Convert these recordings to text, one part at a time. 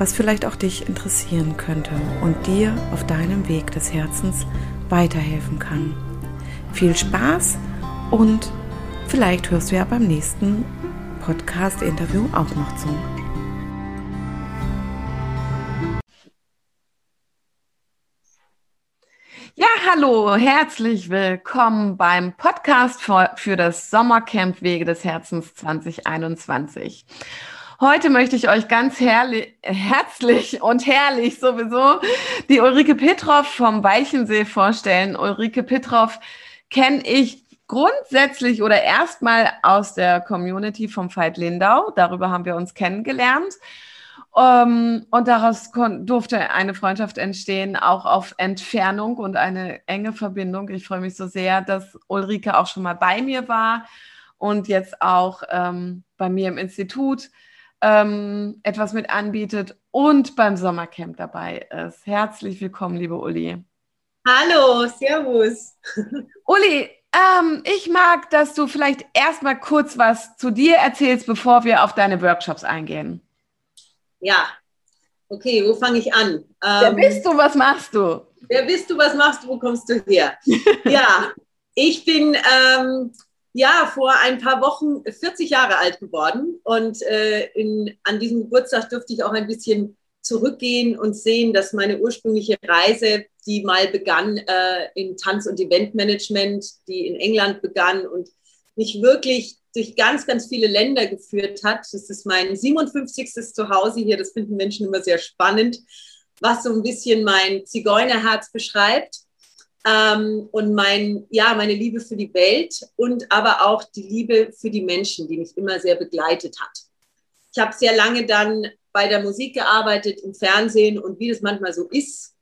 was vielleicht auch dich interessieren könnte und dir auf deinem Weg des Herzens weiterhelfen kann. Viel Spaß und vielleicht hörst du ja beim nächsten Podcast-Interview auch noch zu. Ja, hallo, herzlich willkommen beim Podcast für, das Sommercamp Wege des Herzens 2021. Heute möchte ich euch ganz herrlich, herzlich und herrlich sowieso die Ulrike Petroff vom Weichensee vorstellen. Ulrike Petroff kenne ich grundsätzlich oder erstmal aus der Community vom Veit Lindau. Darüber haben wir uns kennengelernt. Um, ähm, und daraus durfte eine Freundschaft entstehen, auch auf Entfernung und eine enge Verbindung. Ich freue mich so sehr, dass Ulrike auch schon mal bei mir war und jetzt auch ähm, bei mir im Institut ähm, etwas mit anbietet und beim Sommercamp dabei ist. Herzlich willkommen, liebe Uli. Hallo, Servus. Uli, ähm, ich mag, dass du vielleicht erstmal kurz was zu dir erzählst, bevor wir auf deine Workshops eingehen. Ja, okay, wo fange ich an? Ähm, wer bist du, was machst du? Wer bist du, was machst du, wo kommst du her? ja, ich bin ähm, ja, vor ein paar Wochen 40 Jahre alt geworden und äh, in, an diesem Geburtstag durfte ich auch ein bisschen zurückgehen und sehen, dass meine ursprüngliche Reise, die mal begann äh, in Tanz- und Eventmanagement, die in England begann und mich wirklich durch ganz, ganz viele Länder geführt hat. Das ist mein 57. Zuhause hier. Das finden Menschen immer sehr spannend, was so ein bisschen mein Zigeunerherz beschreibt ähm, und mein, ja, meine Liebe für die Welt und aber auch die Liebe für die Menschen, die mich immer sehr begleitet hat. Ich habe sehr lange dann bei der Musik gearbeitet, im Fernsehen und wie das manchmal so ist.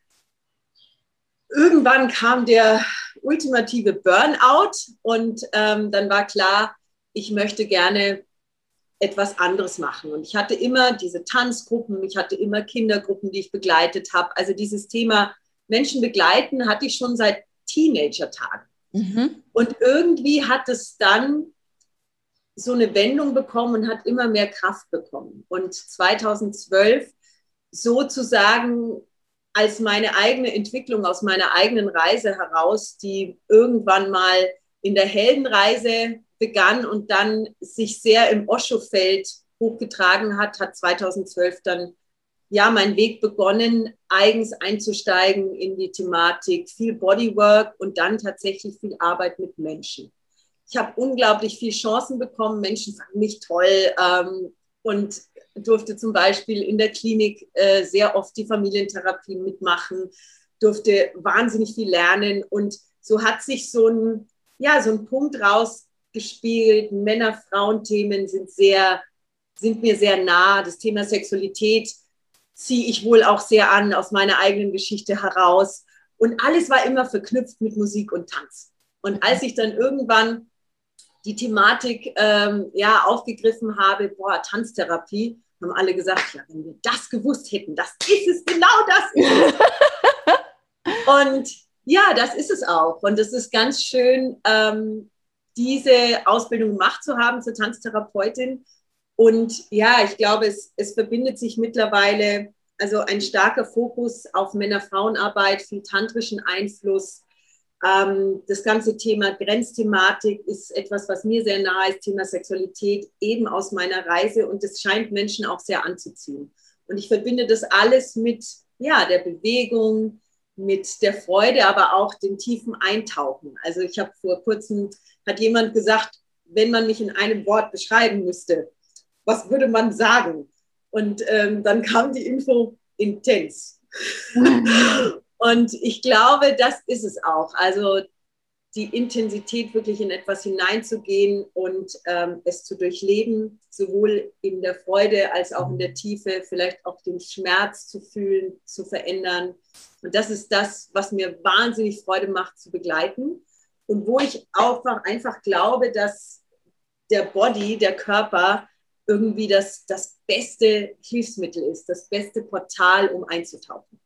Irgendwann kam der ultimative Burnout und ähm, dann war klar, ich möchte gerne etwas anderes machen. Und ich hatte immer diese Tanzgruppen, ich hatte immer Kindergruppen, die ich begleitet habe. Also dieses Thema Menschen begleiten, hatte ich schon seit Teenager-Tagen. Mhm. Und irgendwie hat es dann so eine Wendung bekommen und hat immer mehr Kraft bekommen. Und 2012 sozusagen als meine eigene Entwicklung aus meiner eigenen Reise heraus, die irgendwann mal in der Heldenreise begann und dann sich sehr im Osho-Feld hochgetragen hat, hat 2012 dann ja mein Weg begonnen, eigens einzusteigen in die Thematik, viel Bodywork und dann tatsächlich viel Arbeit mit Menschen. Ich habe unglaublich viele Chancen bekommen. Menschen fanden mich toll ähm, und durfte zum Beispiel in der Klinik äh, sehr oft die Familientherapie mitmachen, durfte wahnsinnig viel lernen und so hat sich so ein, ja, so ein Punkt rausgespielt. Männer-Frauen-Themen sind sind mir sehr nah. Das Thema Sexualität ziehe ich wohl auch sehr an aus meiner eigenen Geschichte heraus. Und alles war immer verknüpft mit Musik und Tanz. Und als ich dann irgendwann die Thematik ähm, ja, aufgegriffen habe, boah, Tanztherapie, haben alle gesagt, ja, wenn wir das gewusst hätten, das ist es, genau das ist es. und ja, das ist es auch. Und es ist ganz schön, ähm, diese Ausbildung gemacht zu haben zur Tanztherapeutin und ja, ich glaube, es, es verbindet sich mittlerweile also ein starker Fokus auf Männer-Frauen-Arbeit, viel tantrischen Einfluss. Ähm, das ganze Thema Grenzthematik ist etwas, was mir sehr nahe ist, Thema Sexualität, eben aus meiner Reise. Und es scheint Menschen auch sehr anzuziehen. Und ich verbinde das alles mit ja, der Bewegung, mit der Freude, aber auch dem tiefen Eintauchen. Also ich habe vor kurzem, hat jemand gesagt, wenn man mich in einem Wort beschreiben müsste, was würde man sagen? Und ähm, dann kam die Info intens. und ich glaube, das ist es auch. Also die Intensität wirklich in etwas hineinzugehen und ähm, es zu durchleben, sowohl in der Freude als auch in der Tiefe, vielleicht auch den Schmerz zu fühlen, zu verändern. Und das ist das, was mir wahnsinnig Freude macht zu begleiten und wo ich auch einfach glaube, dass der Body, der Körper irgendwie das, das beste Hilfsmittel ist, das beste Portal, um einzutauchen.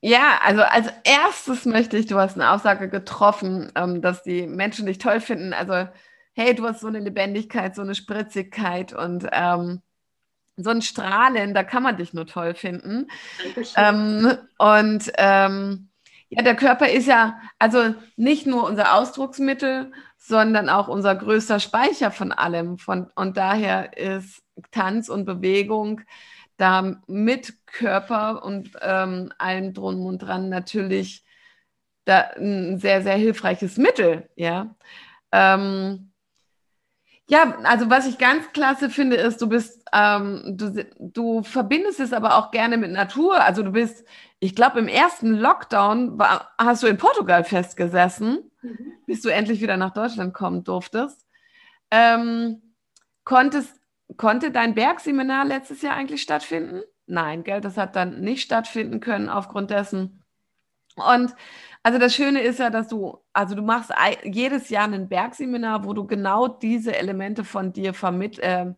Ja, also als erstes möchte ich, du hast eine Aussage getroffen, ähm, dass die Menschen dich toll finden. Also, hey, du hast so eine Lebendigkeit, so eine Spritzigkeit und ähm, so ein Strahlen, da kann man dich nur toll finden. Ähm, und ähm, ja, der Körper ist ja also nicht nur unser Ausdrucksmittel, sondern auch unser größter Speicher von allem. Von, und daher ist Tanz und Bewegung da mit Körper und ähm, allem drum und dran natürlich da ein sehr, sehr hilfreiches Mittel, ja. Ähm, ja, also was ich ganz klasse finde, ist, du bist, ähm, du, du verbindest es aber auch gerne mit Natur. Also du bist, ich glaube, im ersten Lockdown war, hast du in Portugal festgesessen, mhm. bis du endlich wieder nach Deutschland kommen durftest. Ähm, konntest Konnte dein Bergseminar letztes Jahr eigentlich stattfinden? Nein, gell, das hat dann nicht stattfinden können aufgrund dessen. Und also das Schöne ist ja, dass du, also du machst jedes Jahr ein Bergseminar, wo du genau diese Elemente von dir vermitt, äh,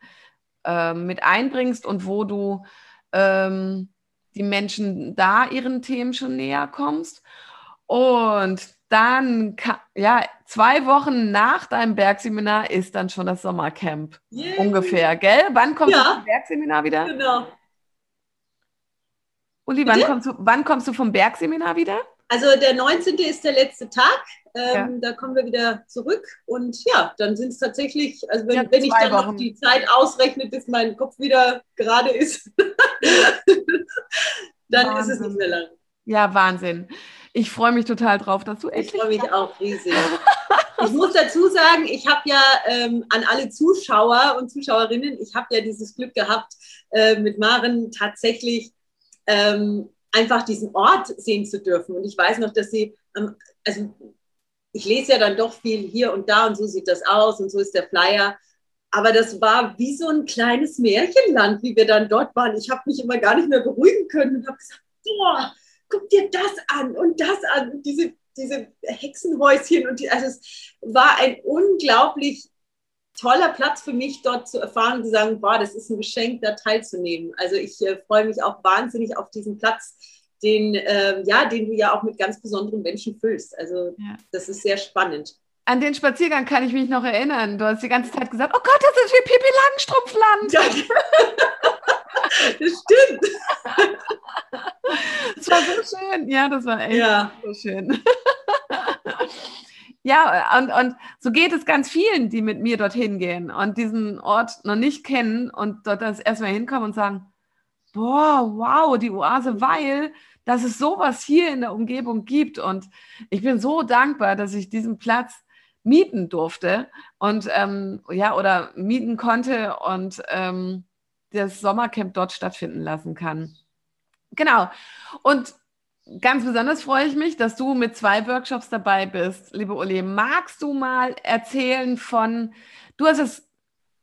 äh, mit einbringst und wo du ähm, die Menschen da ihren Themen schon näher kommst. Und dann, ja, zwei Wochen nach deinem Bergseminar ist dann schon das Sommercamp. Yeah. Ungefähr, gell? Wann kommst ja. du vom Bergseminar wieder? Genau. Uli, wann kommst, du, wann kommst du vom Bergseminar wieder? Also der 19. ist der letzte Tag. Ähm, ja. Da kommen wir wieder zurück. Und ja, dann sind es tatsächlich, also wenn, ja, wenn ich dann Wochen. noch die Zeit ausrechne, bis mein Kopf wieder gerade ist, dann Wahnsinn. ist es nicht mehr lang. Ja, Wahnsinn. Ich freue mich total drauf, dass du echt. Ich freue mich auch riesig. ich muss dazu sagen, ich habe ja ähm, an alle Zuschauer und Zuschauerinnen, ich habe ja dieses Glück gehabt, äh, mit Maren tatsächlich ähm, einfach diesen Ort sehen zu dürfen. Und ich weiß noch, dass sie, ähm, also ich lese ja dann doch viel hier und da und so sieht das aus und so ist der Flyer. Aber das war wie so ein kleines Märchenland, wie wir dann dort waren. Ich habe mich immer gar nicht mehr beruhigen können und habe gesagt, boah, guck dir das an und das an, und diese, diese Hexenhäuschen. Und die, also es war ein unglaublich toller Platz für mich, dort zu erfahren und zu sagen, boah, das ist ein Geschenk, da teilzunehmen. Also ich äh, freue mich auch wahnsinnig auf diesen Platz, den, äh, ja, den du ja auch mit ganz besonderen Menschen füllst. Also ja. das ist sehr spannend. An den Spaziergang kann ich mich noch erinnern. Du hast die ganze Zeit gesagt, oh Gott, das ist wie Pippi Langstrumpfland. das stimmt. Das war so schön. Ja, das war echt ja. so schön. Ja, und, und so geht es ganz vielen, die mit mir dorthin gehen und diesen Ort noch nicht kennen und dort das erstmal hinkommen und sagen, boah, wow, die Oase, weil dass es sowas hier in der Umgebung gibt. Und ich bin so dankbar, dass ich diesen Platz mieten durfte und ähm, ja, oder mieten konnte und ähm, das Sommercamp dort stattfinden lassen kann. Genau. Und ganz besonders freue ich mich, dass du mit zwei Workshops dabei bist, liebe Uli. Magst du mal erzählen von, du hast das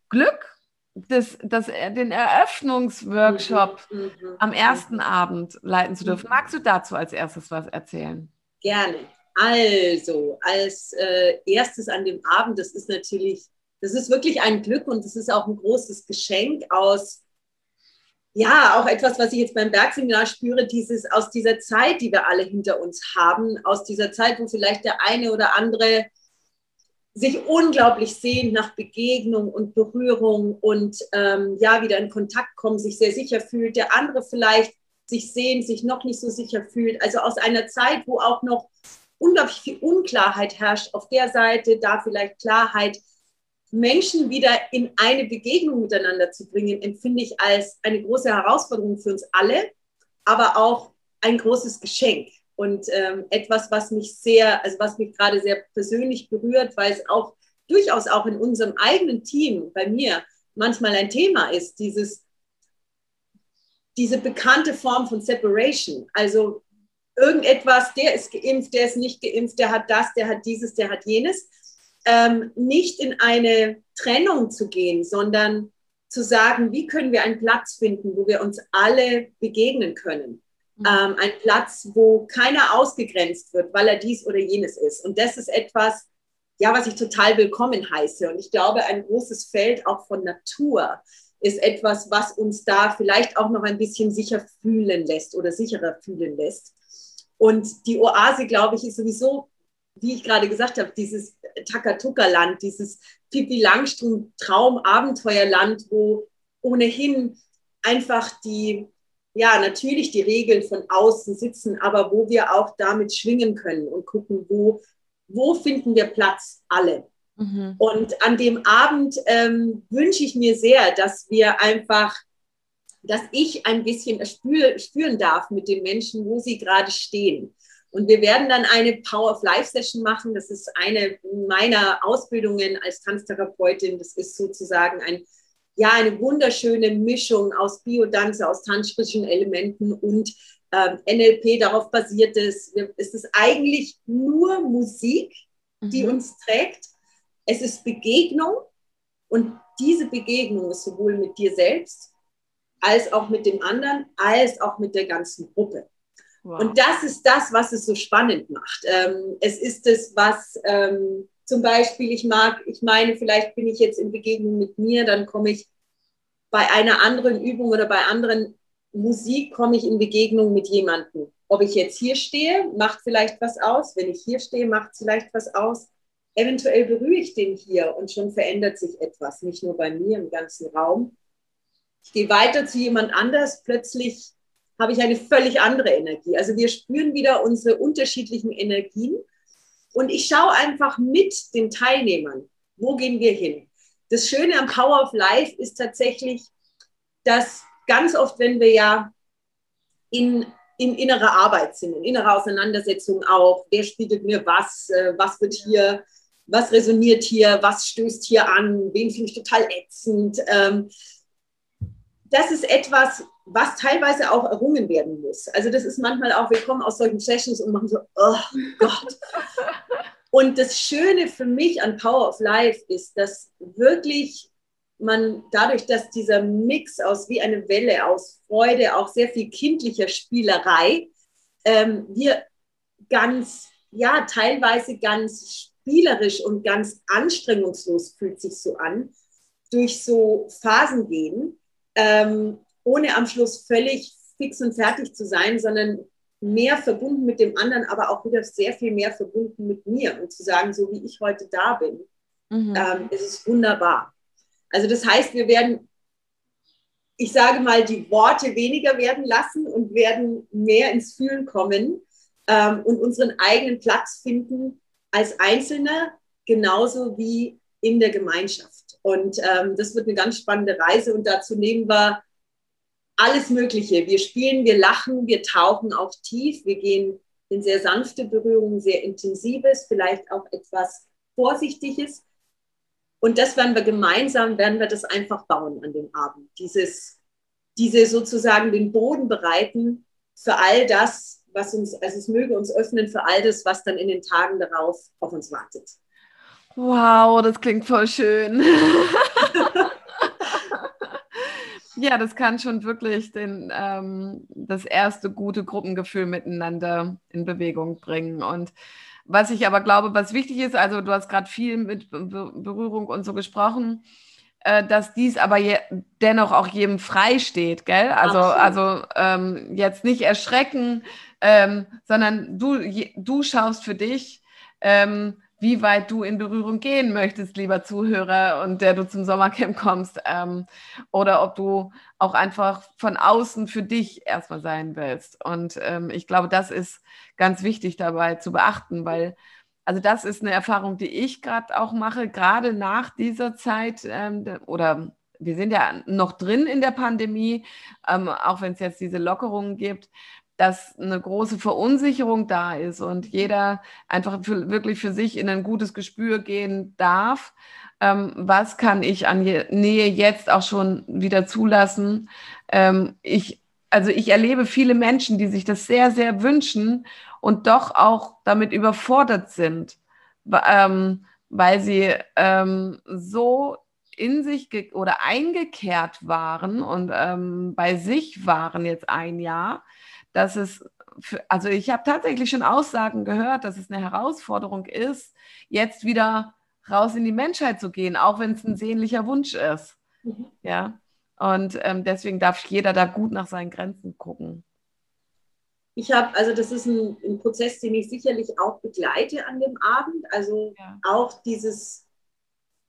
Glück, das, das, den Eröffnungsworkshop mhm, mhm, am ersten mhm. Abend leiten zu dürfen. Magst du dazu als erstes was erzählen? Gerne. Also, als äh, erstes an dem Abend, das ist natürlich, das ist wirklich ein Glück und das ist auch ein großes Geschenk aus ja, auch etwas, was ich jetzt beim Bergseminar spüre, dieses aus dieser Zeit, die wir alle hinter uns haben, aus dieser Zeit, wo vielleicht der eine oder andere sich unglaublich sehnt nach Begegnung und Berührung und ähm, ja, wieder in Kontakt kommen, sich sehr sicher fühlt, der andere vielleicht sich sehnt, sich noch nicht so sicher fühlt. Also aus einer Zeit, wo auch noch unglaublich viel Unklarheit herrscht, auf der Seite da vielleicht Klarheit Menschen wieder in eine Begegnung miteinander zu bringen, empfinde ich als eine große Herausforderung für uns alle, aber auch ein großes Geschenk und ähm, etwas, was mich sehr, also was mich gerade sehr persönlich berührt, weil es auch durchaus auch in unserem eigenen Team, bei mir, manchmal ein Thema ist, dieses, diese bekannte Form von Separation. Also irgendetwas, der ist geimpft, der ist nicht geimpft, der hat das, der hat dieses, der hat jenes. Ähm, nicht in eine Trennung zu gehen, sondern zu sagen, wie können wir einen Platz finden, wo wir uns alle begegnen können. Mhm. Ähm, ein Platz, wo keiner ausgegrenzt wird, weil er dies oder jenes ist. Und das ist etwas, ja, was ich total willkommen heiße. Und ich glaube, ein großes Feld auch von Natur ist etwas, was uns da vielleicht auch noch ein bisschen sicher fühlen lässt oder sicherer fühlen lässt. Und die Oase, glaube ich, ist sowieso, wie ich gerade gesagt habe, dieses Takatuka-Land, dieses Pippi Langstrumpf-Traum-Abenteuerland, wo ohnehin einfach die, ja, natürlich die Regeln von außen sitzen, aber wo wir auch damit schwingen können und gucken, wo, wo finden wir Platz, alle. Mhm. Und an dem Abend ähm, wünsche ich mir sehr, dass wir einfach dass ich ein bisschen spür, spüren darf mit den Menschen, wo sie gerade stehen. Und wir werden dann eine Power of Life Session machen. Das ist eine meiner Ausbildungen als Tanztherapeutin. Das ist sozusagen ein, ja, eine wunderschöne Mischung aus Biodanze, aus tantrischen Elementen und ähm, NLP darauf basiert ist. Es ist eigentlich nur Musik, die mhm. uns trägt. Es ist Begegnung und diese Begegnung ist sowohl mit dir selbst als auch mit dem anderen, als auch mit der ganzen Gruppe. Wow. Und das ist das, was es so spannend macht. Ähm, es ist es, was ähm, zum Beispiel ich mag, ich meine, vielleicht bin ich jetzt in Begegnung mit mir, dann komme ich bei einer anderen Übung oder bei anderen Musik, komme ich in Begegnung mit jemandem. Ob ich jetzt hier stehe, macht vielleicht was aus. Wenn ich hier stehe, macht es vielleicht was aus. Eventuell berühre ich den hier und schon verändert sich etwas, nicht nur bei mir im ganzen Raum. Ich gehe weiter zu jemand anders, plötzlich habe ich eine völlig andere Energie. Also wir spüren wieder unsere unterschiedlichen Energien und ich schaue einfach mit den Teilnehmern, wo gehen wir hin. Das Schöne am Power of Life ist tatsächlich, dass ganz oft, wenn wir ja in, in innerer Arbeit sind, in innerer Auseinandersetzung auch, wer spiegelt mir was, äh, was wird hier, was resoniert hier, was stößt hier an, wen finde ich total ätzend. Ähm, das ist etwas, was teilweise auch errungen werden muss. Also das ist manchmal auch, wir kommen aus solchen Sessions und machen so, oh Gott. Und das Schöne für mich an Power of Life ist, dass wirklich man dadurch, dass dieser Mix aus wie eine Welle aus Freude, auch sehr viel kindlicher Spielerei, ähm, wir ganz, ja, teilweise ganz spielerisch und ganz anstrengungslos fühlt sich so an, durch so Phasen gehen ähm, ohne am Schluss völlig fix und fertig zu sein, sondern mehr verbunden mit dem anderen, aber auch wieder sehr viel mehr verbunden mit mir und zu sagen, so wie ich heute da bin, mhm. ähm, ist es wunderbar. Also das heißt, wir werden, ich sage mal, die Worte weniger werden lassen und werden mehr ins Fühlen kommen ähm, und unseren eigenen Platz finden als Einzelne, genauso wie in der Gemeinschaft. Und ähm, das wird eine ganz spannende Reise und dazu nehmen wir alles Mögliche. Wir spielen, wir lachen, wir tauchen auch tief, wir gehen in sehr sanfte Berührungen, sehr intensives, vielleicht auch etwas Vorsichtiges. Und das werden wir gemeinsam, werden wir das einfach bauen an dem Abend. Dieses, diese sozusagen den Boden bereiten für all das, was uns, also es möge uns öffnen für all das, was dann in den Tagen darauf auf uns wartet. Wow, das klingt voll schön. ja, das kann schon wirklich den, ähm, das erste gute Gruppengefühl miteinander in Bewegung bringen. Und was ich aber glaube, was wichtig ist, also du hast gerade viel mit Berührung und so gesprochen, äh, dass dies aber dennoch auch jedem frei steht, gell? Also, also ähm, jetzt nicht erschrecken, ähm, sondern du, je, du schaust für dich, ähm, wie weit du in Berührung gehen möchtest, lieber Zuhörer, und der du zum Sommercamp kommst, ähm, oder ob du auch einfach von außen für dich erstmal sein willst. Und ähm, ich glaube, das ist ganz wichtig dabei zu beachten, weil also das ist eine Erfahrung, die ich gerade auch mache, gerade nach dieser Zeit ähm, oder wir sind ja noch drin in der Pandemie, ähm, auch wenn es jetzt diese Lockerungen gibt. Dass eine große Verunsicherung da ist und jeder einfach für, wirklich für sich in ein gutes Gespür gehen darf. Ähm, was kann ich an Nähe jetzt auch schon wieder zulassen? Ähm, ich, also ich erlebe viele Menschen, die sich das sehr, sehr wünschen und doch auch damit überfordert sind, ähm, weil sie ähm, so in sich oder eingekehrt waren und ähm, bei sich waren jetzt ein Jahr, dass es, für, also ich habe tatsächlich schon Aussagen gehört, dass es eine Herausforderung ist, jetzt wieder raus in die Menschheit zu gehen, auch wenn es ein sehnlicher Wunsch ist. Mhm. Ja. Und ähm, deswegen darf jeder da gut nach seinen Grenzen gucken. Ich habe, also das ist ein, ein, Prozess, den ich sicherlich auch begleite an dem Abend. Also ja. auch dieses,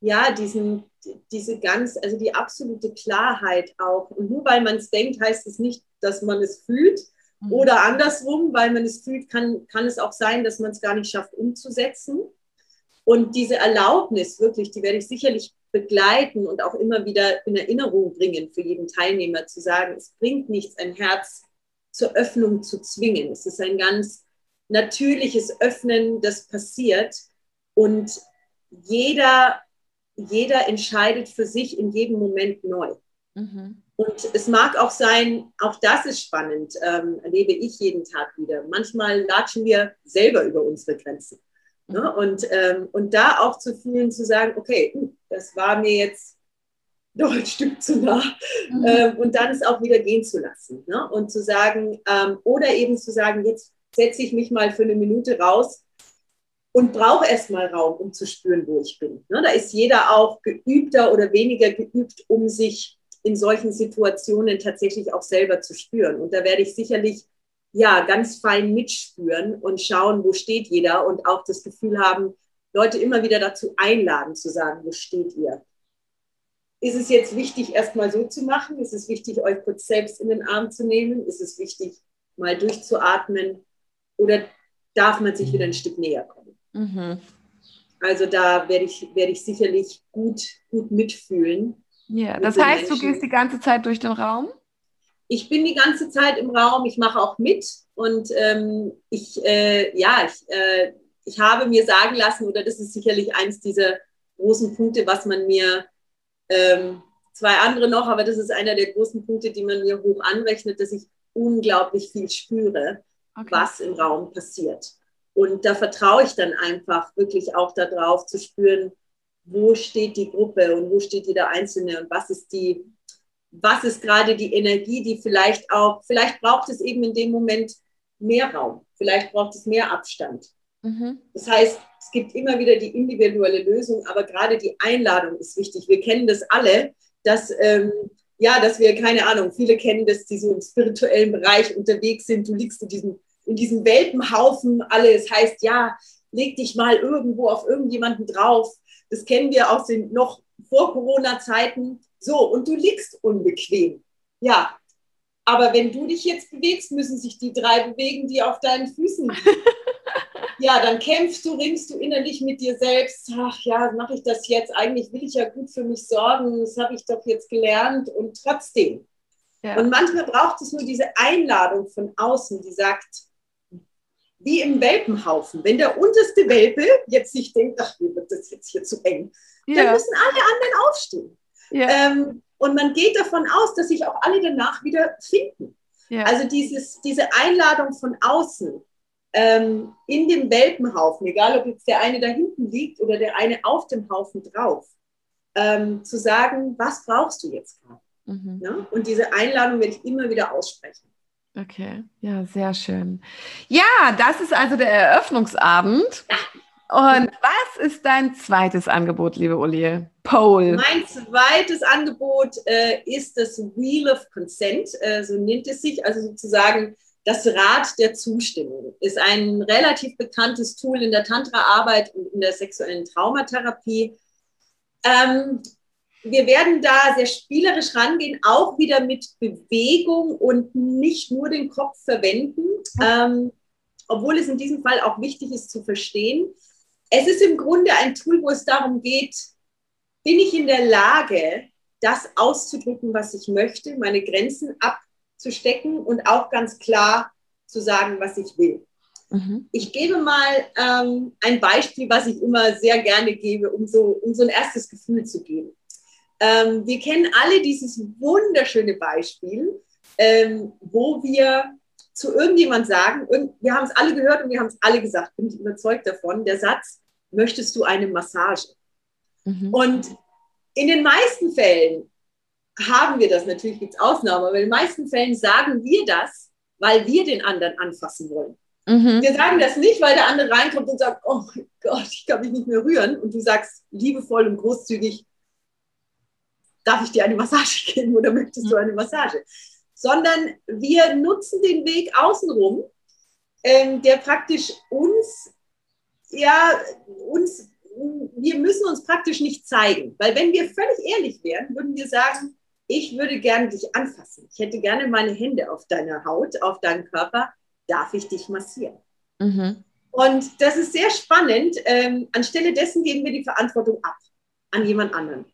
ja, diesen, diese ganz, also die absolute Klarheit auch. Und nur weil man es denkt, heißt es nicht, dass man es fühlt. Mhm. Oder andersrum, weil man es fühlt, kann, kann es auch sein, dass man es gar nicht schafft umzusetzen. Und diese Erlaubnis wirklich, die werde ich sicherlich begleiten und auch immer wieder in Erinnerung bringen für jeden Teilnehmer, zu sagen, es bringt nichts, ein Herz zur Öffnung zu zwingen. Es ist ein ganz natürliches Öffnen, das passiert. Und jeder, jeder entscheidet für sich in jedem Moment neu. Mhm. Und es mag auch sein, auch das ist spannend, ähm, erlebe ich jeden Tag wieder. Manchmal latschen wir selber über unsere Grenzen. Ne? Mhm. Und, ähm, und da auch zu fühlen, zu sagen, okay, hm, das war mir jetzt doch ein Stück zu nah. Mhm. Ähm, und dann es auch wieder gehen zu lassen. Ne? Und zu sagen, ähm, oder eben zu sagen, jetzt setze ich mich mal für eine Minute raus und brauche erstmal Raum, um zu spüren, wo ich bin. Ne? Da ist jeder auch geübter oder weniger geübt, um sich in solchen Situationen tatsächlich auch selber zu spüren. Und da werde ich sicherlich ja ganz fein mitspüren und schauen, wo steht jeder und auch das Gefühl haben, Leute immer wieder dazu einladen, zu sagen, wo steht ihr? Ist es jetzt wichtig, erstmal so zu machen? Ist es wichtig, euch kurz selbst in den Arm zu nehmen? Ist es wichtig, mal durchzuatmen? Oder darf man sich wieder ein Stück näher kommen? Mhm. Also da werde ich, werde ich sicherlich gut, gut mitfühlen ja, das heißt, Menschen. du gehst die ganze Zeit durch den Raum? Ich bin die ganze Zeit im Raum, ich mache auch mit und ähm, ich, äh, ja, ich, äh, ich habe mir sagen lassen, oder das ist sicherlich eins dieser großen Punkte, was man mir, ähm, zwei andere noch, aber das ist einer der großen Punkte, die man mir hoch anrechnet, dass ich unglaublich viel spüre, okay. was im Raum passiert. Und da vertraue ich dann einfach wirklich auch darauf zu spüren, wo steht die Gruppe und wo steht jeder Einzelne und was ist die, was ist gerade die Energie, die vielleicht auch, vielleicht braucht es eben in dem Moment mehr Raum, vielleicht braucht es mehr Abstand. Mhm. Das heißt, es gibt immer wieder die individuelle Lösung, aber gerade die Einladung ist wichtig. Wir kennen das alle, dass, ähm, ja, dass wir, keine Ahnung, viele kennen das, die so im spirituellen Bereich unterwegs sind. Du liegst in diesem, in diesem Welpenhaufen, alles heißt, ja, leg dich mal irgendwo auf irgendjemanden drauf das kennen wir aus den noch vor Corona-Zeiten. So, und du liegst unbequem. Ja, aber wenn du dich jetzt bewegst, müssen sich die drei bewegen, die auf deinen Füßen liegen. ja, dann kämpfst du, ringst du innerlich mit dir selbst. Ach ja, mache ich das jetzt? Eigentlich will ich ja gut für mich sorgen. Das habe ich doch jetzt gelernt. Und trotzdem. Ja. Und manchmal braucht es nur diese Einladung von außen, die sagt, wie im Welpenhaufen. Wenn der unterste Welpe jetzt sich denkt, ach, mir wird das jetzt hier zu eng, ja. dann müssen alle anderen aufstehen. Ja. Ähm, und man geht davon aus, dass sich auch alle danach wieder finden. Ja. Also dieses, diese Einladung von außen ähm, in dem Welpenhaufen, egal ob jetzt der eine da hinten liegt oder der eine auf dem Haufen drauf, ähm, zu sagen, was brauchst du jetzt gerade? Mhm. Ja? Und diese Einladung werde ich immer wieder aussprechen. Okay, ja, sehr schön. Ja, das ist also der Eröffnungsabend. Und was ist dein zweites Angebot, liebe Uli? Pole. Mein zweites Angebot äh, ist das Wheel of Consent, äh, so nennt es sich, also sozusagen das Rad der Zustimmung. Ist ein relativ bekanntes Tool in der Tantra-Arbeit und in der sexuellen Traumatherapie. Ähm, wir werden da sehr spielerisch rangehen, auch wieder mit Bewegung und nicht nur den Kopf verwenden, ähm, obwohl es in diesem Fall auch wichtig ist zu verstehen. Es ist im Grunde ein Tool, wo es darum geht, bin ich in der Lage, das auszudrücken, was ich möchte, meine Grenzen abzustecken und auch ganz klar zu sagen, was ich will. Mhm. Ich gebe mal ähm, ein Beispiel, was ich immer sehr gerne gebe, um so, um so ein erstes Gefühl zu geben. Ähm, wir kennen alle dieses wunderschöne Beispiel, ähm, wo wir zu irgendjemand sagen, wir haben es alle gehört und wir haben es alle gesagt, bin ich überzeugt davon, der Satz, möchtest du eine Massage? Mhm. Und in den meisten Fällen haben wir das, natürlich gibt es Ausnahmen, aber in den meisten Fällen sagen wir das, weil wir den anderen anfassen wollen. Mhm. Wir sagen das nicht, weil der andere reinkommt und sagt, oh mein Gott, ich kann mich nicht mehr rühren. Und du sagst liebevoll und großzügig, darf ich dir eine Massage geben oder möchtest du eine Massage? Sondern wir nutzen den Weg außenrum, ähm, der praktisch uns, ja, uns, wir müssen uns praktisch nicht zeigen. Weil wenn wir völlig ehrlich wären, würden wir sagen, ich würde gerne dich anfassen. Ich hätte gerne meine Hände auf deiner Haut, auf deinem Körper darf ich dich massieren? Mhm. Und das ist sehr spannend. Ähm, anstelle dessen geben wir die Verantwortung ab an jemand anderen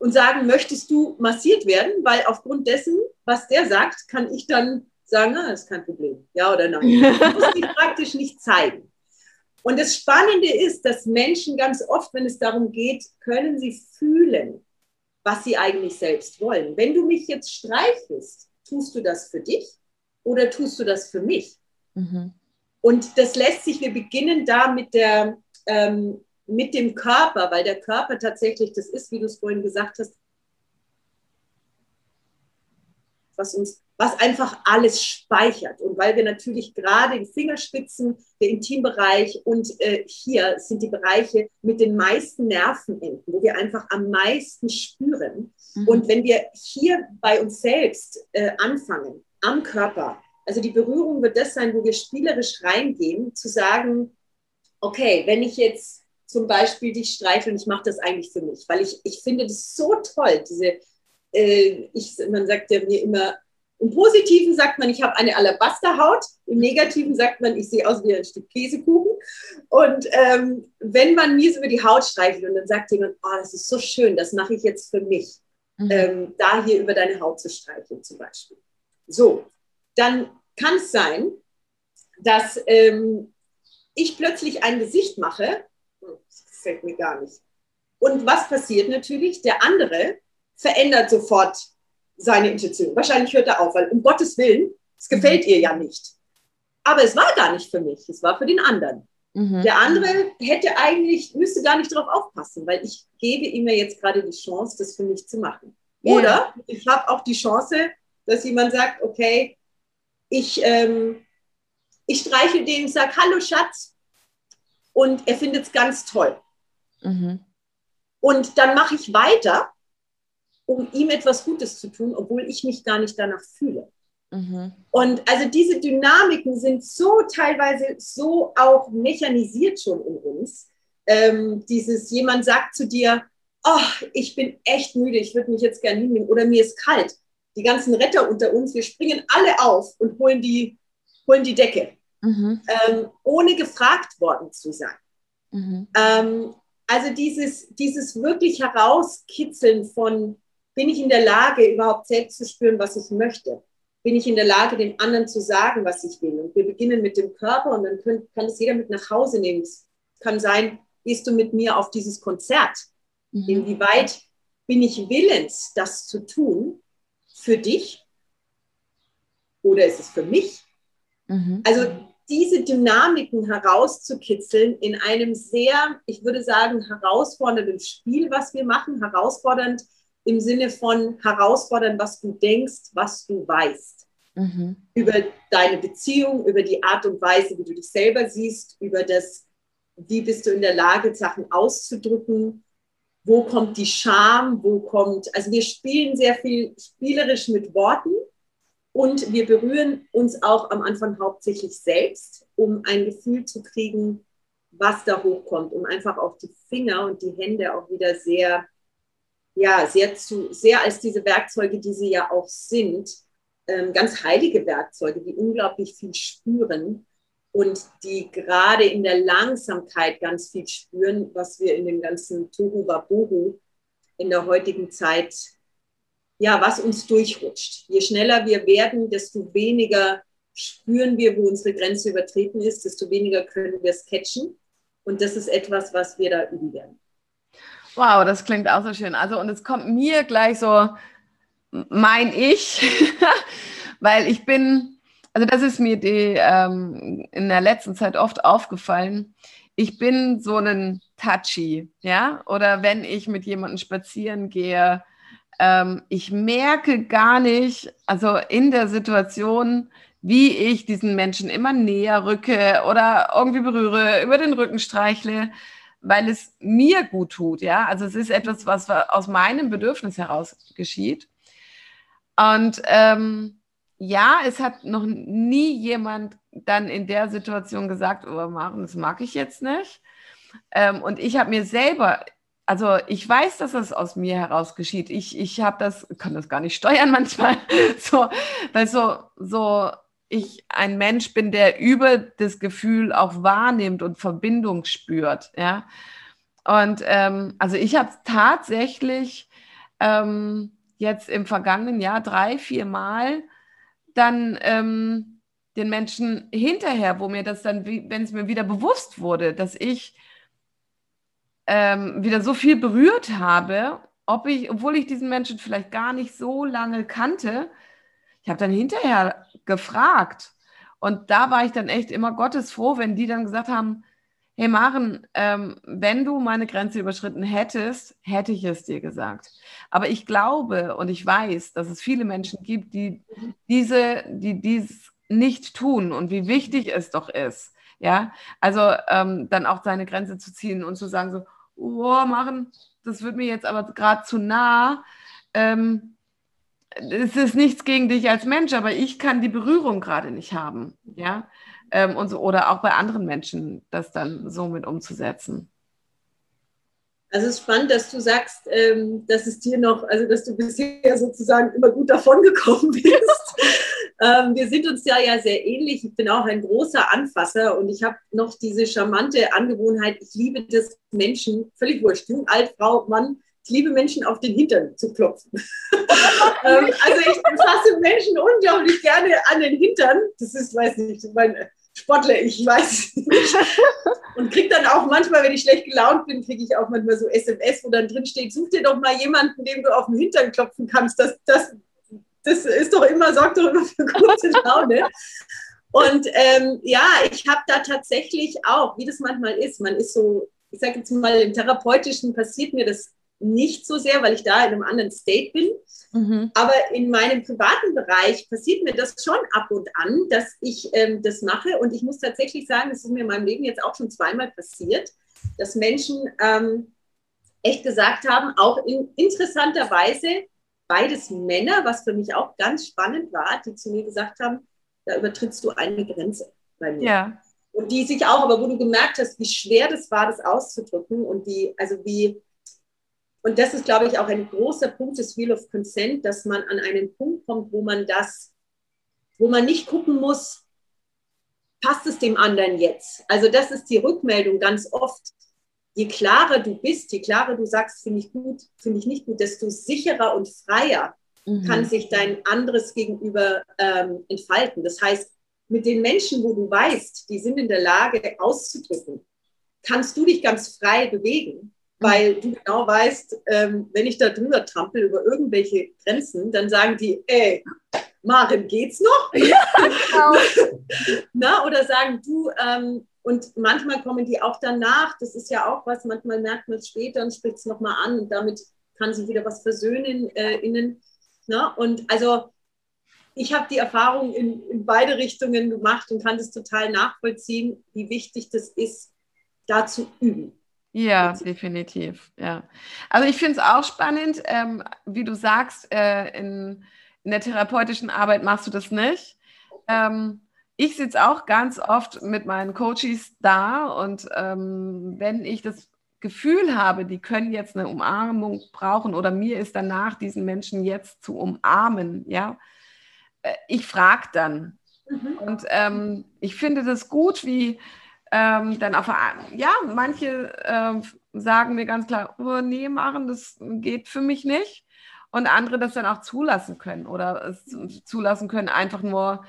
und sagen, möchtest du massiert werden? Weil aufgrund dessen, was der sagt, kann ich dann sagen, na, ist kein Problem, ja oder nein. Ich muss dich praktisch nicht zeigen. Und das Spannende ist, dass Menschen ganz oft, wenn es darum geht, können sie fühlen, was sie eigentlich selbst wollen. Wenn du mich jetzt streichelst, tust du das für dich oder tust du das für mich? Mhm. Und das lässt sich, wir beginnen da mit, der, ähm, mit dem Körper, weil der Körper tatsächlich das ist, wie du es vorhin gesagt hast, was uns, was einfach alles speichert. Und weil wir natürlich gerade in Fingerspitzen, der Intimbereich und äh, hier sind die Bereiche mit den meisten Nervenenden, wo wir einfach am meisten spüren. Mhm. Und wenn wir hier bei uns selbst äh, anfangen, am Körper. Also die Berührung wird das sein, wo wir spielerisch reingehen, zu sagen, okay, wenn ich jetzt zum Beispiel dich streiche und ich mache das eigentlich für mich, weil ich, ich finde das so toll, diese, äh, ich, man sagt ja mir immer, im Positiven sagt man, ich habe eine Alabasterhaut. Im Negativen sagt man, ich sehe aus wie ein Stück Käsekuchen. Und ähm, wenn man mir so über die Haut streichelt und dann sagt jemand, oh, das ist so schön, das mache ich jetzt für mich, mhm. ähm, da hier über deine Haut zu streicheln zum Beispiel. So, dann kann es sein, dass ähm, ich plötzlich ein Gesicht mache, gefällt mir gar nicht. Und was passiert natürlich? Der andere verändert sofort seine Intention. Wahrscheinlich hört er auf, weil um Gottes Willen, es gefällt ihr ja nicht. Aber es war gar nicht für mich, es war für den anderen. Mhm. Der andere hätte eigentlich, müsste gar nicht darauf aufpassen, weil ich gebe ihm ja jetzt gerade die Chance, das für mich zu machen. Oder yeah. ich habe auch die Chance, dass jemand sagt, okay, ich, ähm, ich streiche den, sage, hallo Schatz, und er findet es ganz toll. Mhm. Und dann mache ich weiter, um ihm etwas Gutes zu tun, obwohl ich mich gar nicht danach fühle. Mhm. Und also diese Dynamiken sind so teilweise so auch mechanisiert schon in uns. Ähm, dieses, jemand sagt zu dir, oh, ich bin echt müde, ich würde mich jetzt gerne hinnehmen oder mir ist kalt die ganzen Retter unter uns, wir springen alle auf und holen die, holen die Decke, mhm. ähm, ohne gefragt worden zu sein. Mhm. Ähm, also dieses, dieses wirklich herauskitzeln von, bin ich in der Lage, überhaupt selbst zu spüren, was ich möchte? Bin ich in der Lage, den anderen zu sagen, was ich will? Und wir beginnen mit dem Körper und dann können, kann es jeder mit nach Hause nehmen. Es kann sein, gehst du mit mir auf dieses Konzert? Mhm. Inwieweit bin ich willens, das zu tun? für dich oder ist es für mich? Mhm. Also diese Dynamiken herauszukitzeln in einem sehr, ich würde sagen, herausfordernden Spiel, was wir machen, herausfordernd im Sinne von herausfordernd, was du denkst, was du weißt. Mhm. Über deine Beziehung, über die Art und Weise, wie du dich selber siehst, über das, wie bist du in der Lage, Sachen auszudrücken, wo kommt die Scham, wo kommt, also wir spielen sehr viel spielerisch mit Worten und wir berühren uns auch am Anfang hauptsächlich selbst, um ein Gefühl zu kriegen, was da hochkommt, um einfach auch die Finger und die Hände auch wieder sehr, ja, sehr zu, sehr als diese Werkzeuge, die sie ja auch sind, ähm, ganz heilige Werkzeuge, die unglaublich viel spüren, und die gerade in der Langsamkeit ganz viel spüren, was wir in dem ganzen Tohu Wabohu in der heutigen Zeit, ja, was uns durchrutscht. Je schneller wir werden, desto weniger spüren wir, wo unsere Grenze übertreten ist, desto weniger können wir es catchen. Und das ist etwas, was wir da üben werden. Wow, das klingt auch so schön. Also, und es kommt mir gleich so mein Ich, weil ich bin, also das ist mir die, ähm, in der letzten Zeit oft aufgefallen. Ich bin so ein Touchy, ja, oder wenn ich mit jemandem spazieren gehe, ähm, ich merke gar nicht, also in der Situation, wie ich diesen Menschen immer näher rücke oder irgendwie berühre, über den Rücken streichle, weil es mir gut tut, ja. Also es ist etwas, was aus meinem Bedürfnis heraus geschieht. Und ähm, ja, es hat noch nie jemand dann in der Situation gesagt, oh, Maren, das mag ich jetzt nicht. Ähm, und ich habe mir selber, also ich weiß, dass das aus mir heraus geschieht. Ich, ich habe das, kann das gar nicht steuern manchmal. so, weil so, so ich ein Mensch bin, der über das Gefühl auch wahrnimmt und Verbindung spürt. Ja. Und ähm, also ich habe tatsächlich ähm, jetzt im vergangenen Jahr drei, vier Mal dann ähm, den Menschen hinterher, wo mir das dann, wenn es mir wieder bewusst wurde, dass ich ähm, wieder so viel berührt habe, ob ich, obwohl ich diesen Menschen vielleicht gar nicht so lange kannte, ich habe dann hinterher gefragt. Und da war ich dann echt immer gottesfroh, wenn die dann gesagt haben, hey Maren, ähm, wenn du meine Grenze überschritten hättest, hätte ich es dir gesagt. Aber ich glaube und ich weiß, dass es viele Menschen gibt, die diese, die dies nicht tun und wie wichtig es doch ist. Ja, also ähm, dann auch seine Grenze zu ziehen und zu sagen so, oh, Maren, das wird mir jetzt aber gerade zu nah. Ähm, es ist nichts gegen dich als Mensch, aber ich kann die Berührung gerade nicht haben. Ja, ähm, und so, oder auch bei anderen Menschen das dann so mit umzusetzen. Also es ist spannend, dass du sagst, ähm, dass es dir noch, also dass du bisher sozusagen immer gut davon gekommen bist. ähm, wir sind uns ja ja sehr ähnlich. Ich bin auch ein großer Anfasser und ich habe noch diese charmante Angewohnheit, ich liebe das Menschen, völlig wurscht, jung, alt, Frau, Mann, ich liebe Menschen auf den Hintern zu klopfen. ähm, also ich fasse Menschen unglaublich gerne an den Hintern. Das ist, weiß nicht, mein Sportler, ich weiß nicht. Und kriege dann auch manchmal, wenn ich schlecht gelaunt bin, kriege ich auch manchmal so SMS, wo dann drin steht, such dir doch mal jemanden, dem du auf den Hintern klopfen kannst. Das, das, das ist doch immer, sorgt doch immer für gute Laune. Und ähm, ja, ich habe da tatsächlich auch, wie das manchmal ist, man ist so, ich sage jetzt mal, im Therapeutischen passiert mir das nicht so sehr, weil ich da in einem anderen State bin. Mhm. Aber in meinem privaten Bereich passiert mir das schon ab und an, dass ich ähm, das mache. Und ich muss tatsächlich sagen, das ist mir in meinem Leben jetzt auch schon zweimal passiert, dass Menschen ähm, echt gesagt haben, auch in interessanter Weise, beides Männer, was für mich auch ganz spannend war, die zu mir gesagt haben, da übertrittst du eine Grenze bei mir. Ja. Und die sich auch, aber wo du gemerkt hast, wie schwer das war, das auszudrücken und wie, also wie, und das ist, glaube ich, auch ein großer Punkt des Wheel of Consent, dass man an einen Punkt kommt, wo man das, wo man nicht gucken muss, passt es dem anderen jetzt? Also das ist die Rückmeldung ganz oft. Je klarer du bist, je klarer du sagst, finde ich gut, finde ich nicht gut, desto sicherer und freier mhm. kann sich dein anderes Gegenüber ähm, entfalten. Das heißt, mit den Menschen, wo du weißt, die sind in der Lage auszudrücken, kannst du dich ganz frei bewegen weil du genau weißt, ähm, wenn ich da drüber trampel über irgendwelche Grenzen, dann sagen die, ey, Maren, geht's noch? Ja, genau. Na, oder sagen du, ähm, und manchmal kommen die auch danach, das ist ja auch was, manchmal merkt man es später und spricht es nochmal an und damit kann sich wieder was versöhnen äh, innen. Na? Und also ich habe die Erfahrung in, in beide Richtungen gemacht und kann das total nachvollziehen, wie wichtig das ist, da zu üben. Ja, definitiv. Ja. Also ich finde es auch spannend, ähm, wie du sagst, äh, in, in der therapeutischen Arbeit machst du das nicht. Ähm, ich sitze auch ganz oft mit meinen Coaches da und ähm, wenn ich das Gefühl habe, die können jetzt eine Umarmung brauchen oder mir ist danach, diesen Menschen jetzt zu umarmen, ja, äh, ich frage dann. Mhm. Und ähm, ich finde das gut, wie ähm, dann auf, ja, manche äh, sagen mir ganz klar, oh, nee, machen, das geht für mich nicht. Und andere das dann auch zulassen können oder es zulassen können, einfach nur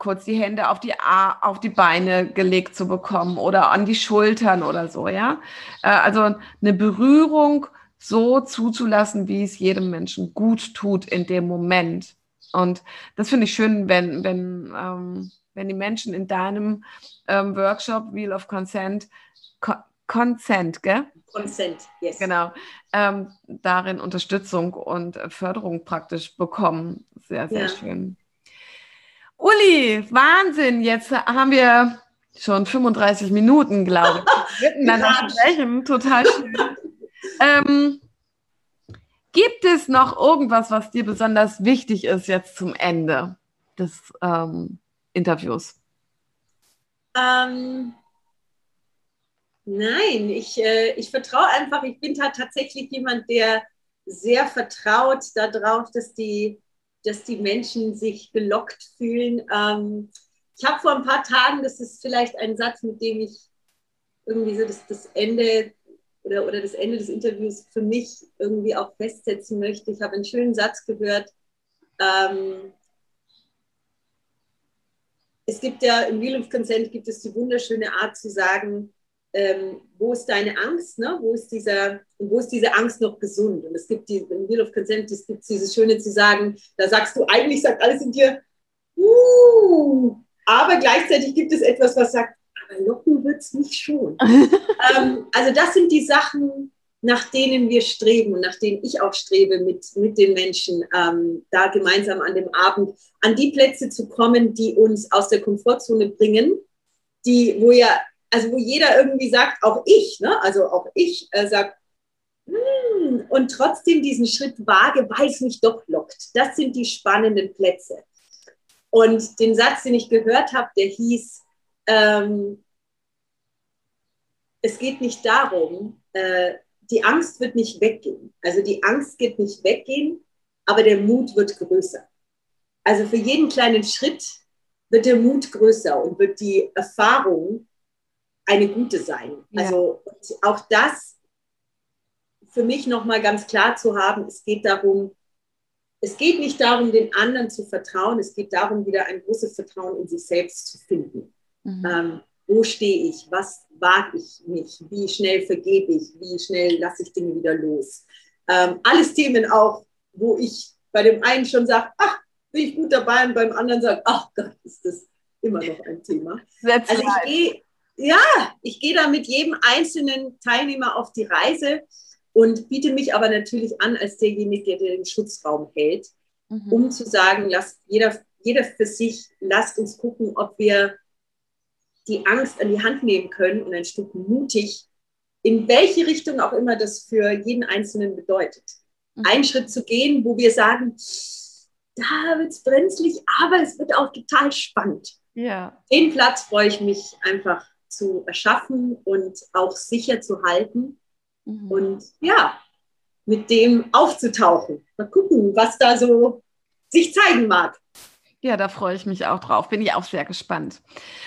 kurz die Hände auf die, auf die Beine gelegt zu bekommen oder an die Schultern oder so, ja. Äh, also eine Berührung so zuzulassen, wie es jedem Menschen gut tut in dem Moment. Und das finde ich schön, wenn, wenn, ähm, wenn die Menschen in deinem ähm, Workshop Wheel of Consent, Co Consent, gell? Consent, yes. Genau. Ähm, darin Unterstützung und Förderung praktisch bekommen. Sehr, sehr ja. schön. Uli, Wahnsinn. Jetzt haben wir schon 35 Minuten, glaube ich. Miteinander sprechen. Total schön. ähm, gibt es noch irgendwas, was dir besonders wichtig ist jetzt zum Ende des ähm, Interviews? Ähm, nein, ich, äh, ich vertraue einfach, ich bin halt tatsächlich jemand, der sehr vertraut darauf, dass die, dass die Menschen sich gelockt fühlen. Ähm, ich habe vor ein paar Tagen, das ist vielleicht ein Satz, mit dem ich irgendwie so das, das Ende oder, oder das Ende des Interviews für mich irgendwie auch festsetzen möchte. Ich habe einen schönen Satz gehört. Ähm, es gibt ja im Wheel of Consent gibt es die wunderschöne Art zu sagen, ähm, wo ist deine Angst, ne? wo, ist dieser, wo ist diese Angst noch gesund? Und es gibt die, im Wheel of Consent es gibt dieses Schöne zu sagen, da sagst du, eigentlich sagt alles in dir, uh, aber gleichzeitig gibt es etwas, was sagt, aber locken wird es nicht schon. ähm, also das sind die Sachen, nach denen wir streben und nach denen ich auch strebe mit, mit den Menschen, ähm, da gemeinsam an dem Abend an die Plätze zu kommen, die uns aus der Komfortzone bringen, die, wo ja, also wo jeder irgendwie sagt, auch ich, ne? also auch ich äh, sagt, hm, und trotzdem diesen Schritt wage, weil es mich doch lockt. Das sind die spannenden Plätze. Und den Satz, den ich gehört habe, der hieß, ähm, es geht nicht darum, äh, die Angst wird nicht weggehen. Also die Angst geht nicht weggehen, aber der Mut wird größer. Also für jeden kleinen Schritt wird der Mut größer und wird die Erfahrung eine gute sein. Ja. Also auch das für mich nochmal ganz klar zu haben, es geht darum, es geht nicht darum, den anderen zu vertrauen, es geht darum, wieder ein großes Vertrauen in sich selbst zu finden. Mhm. Ähm, wo stehe ich? Was wage ich mich? Wie schnell vergebe ich? Wie schnell lasse ich Dinge wieder los? Ähm, alles Themen auch, wo ich bei dem einen schon sage, ach, bin ich gut dabei und beim anderen sage, ach Gott, ist das immer noch ein Thema. That's also ich gehe, ja, ich gehe da mit jedem einzelnen Teilnehmer auf die Reise und biete mich aber natürlich an als derjenige, der den Schutzraum hält, mhm. um zu sagen, lasst jeder, jeder für sich, lasst uns gucken, ob wir die Angst an die Hand nehmen können und ein Stück mutig, in welche Richtung auch immer das für jeden Einzelnen bedeutet. Mhm. Einen Schritt zu gehen, wo wir sagen, da wird es brenzlig, aber es wird auch total spannend. Ja. Den Platz freue ich mich einfach zu erschaffen und auch sicher zu halten. Mhm. Und ja, mit dem aufzutauchen. Mal gucken, was da so sich zeigen mag. Ja, da freue ich mich auch drauf. Bin ich auch sehr gespannt.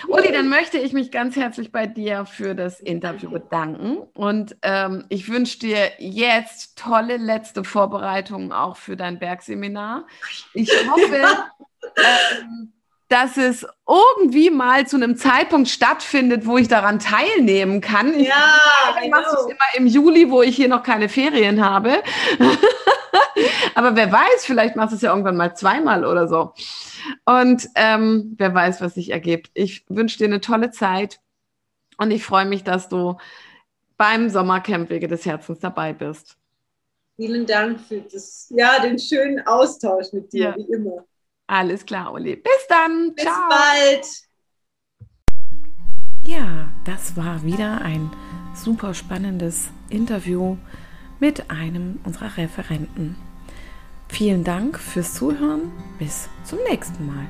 Uli, dann möchte ich mich ganz herzlich bei dir für das Interview bedanken. Und ähm, ich wünsche dir jetzt tolle letzte Vorbereitungen auch für dein Bergseminar. Ich hoffe, ähm, dass es irgendwie mal zu einem Zeitpunkt stattfindet, wo ich daran teilnehmen kann. Ich ja, ich mache es immer im Juli, wo ich hier noch keine Ferien habe. Aber wer weiß, vielleicht machst du es ja irgendwann mal zweimal oder so. Und ähm, wer weiß, was sich ergibt. Ich wünsche dir eine tolle Zeit und ich freue mich, dass du beim Sommercamp Wege des Herzens dabei bist. Vielen Dank für das, ja, den schönen Austausch mit dir, ja. wie immer. Alles klar, Uli. Bis dann. Bis Ciao. bald. Ja, das war wieder ein super spannendes Interview mit einem unserer Referenten. Vielen Dank fürs Zuhören. Bis zum nächsten Mal.